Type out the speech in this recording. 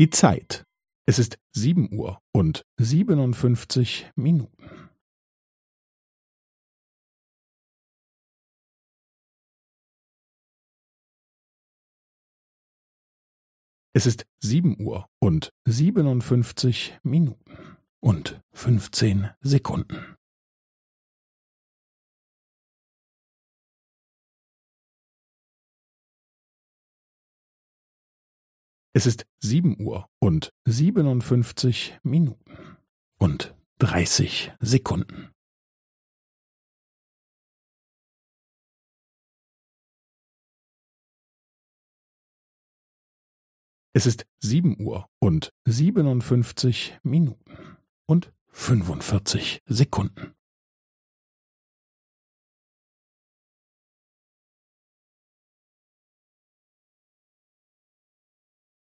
Die Zeit. Es ist sieben Uhr und siebenundfünfzig Minuten. Es ist sieben Uhr und siebenundfünfzig Minuten und fünfzehn Sekunden. Es ist sieben Uhr und siebenundfünfzig Minuten und dreißig Sekunden. Es ist sieben Uhr und siebenundfünfzig Minuten und fünfundvierzig Sekunden.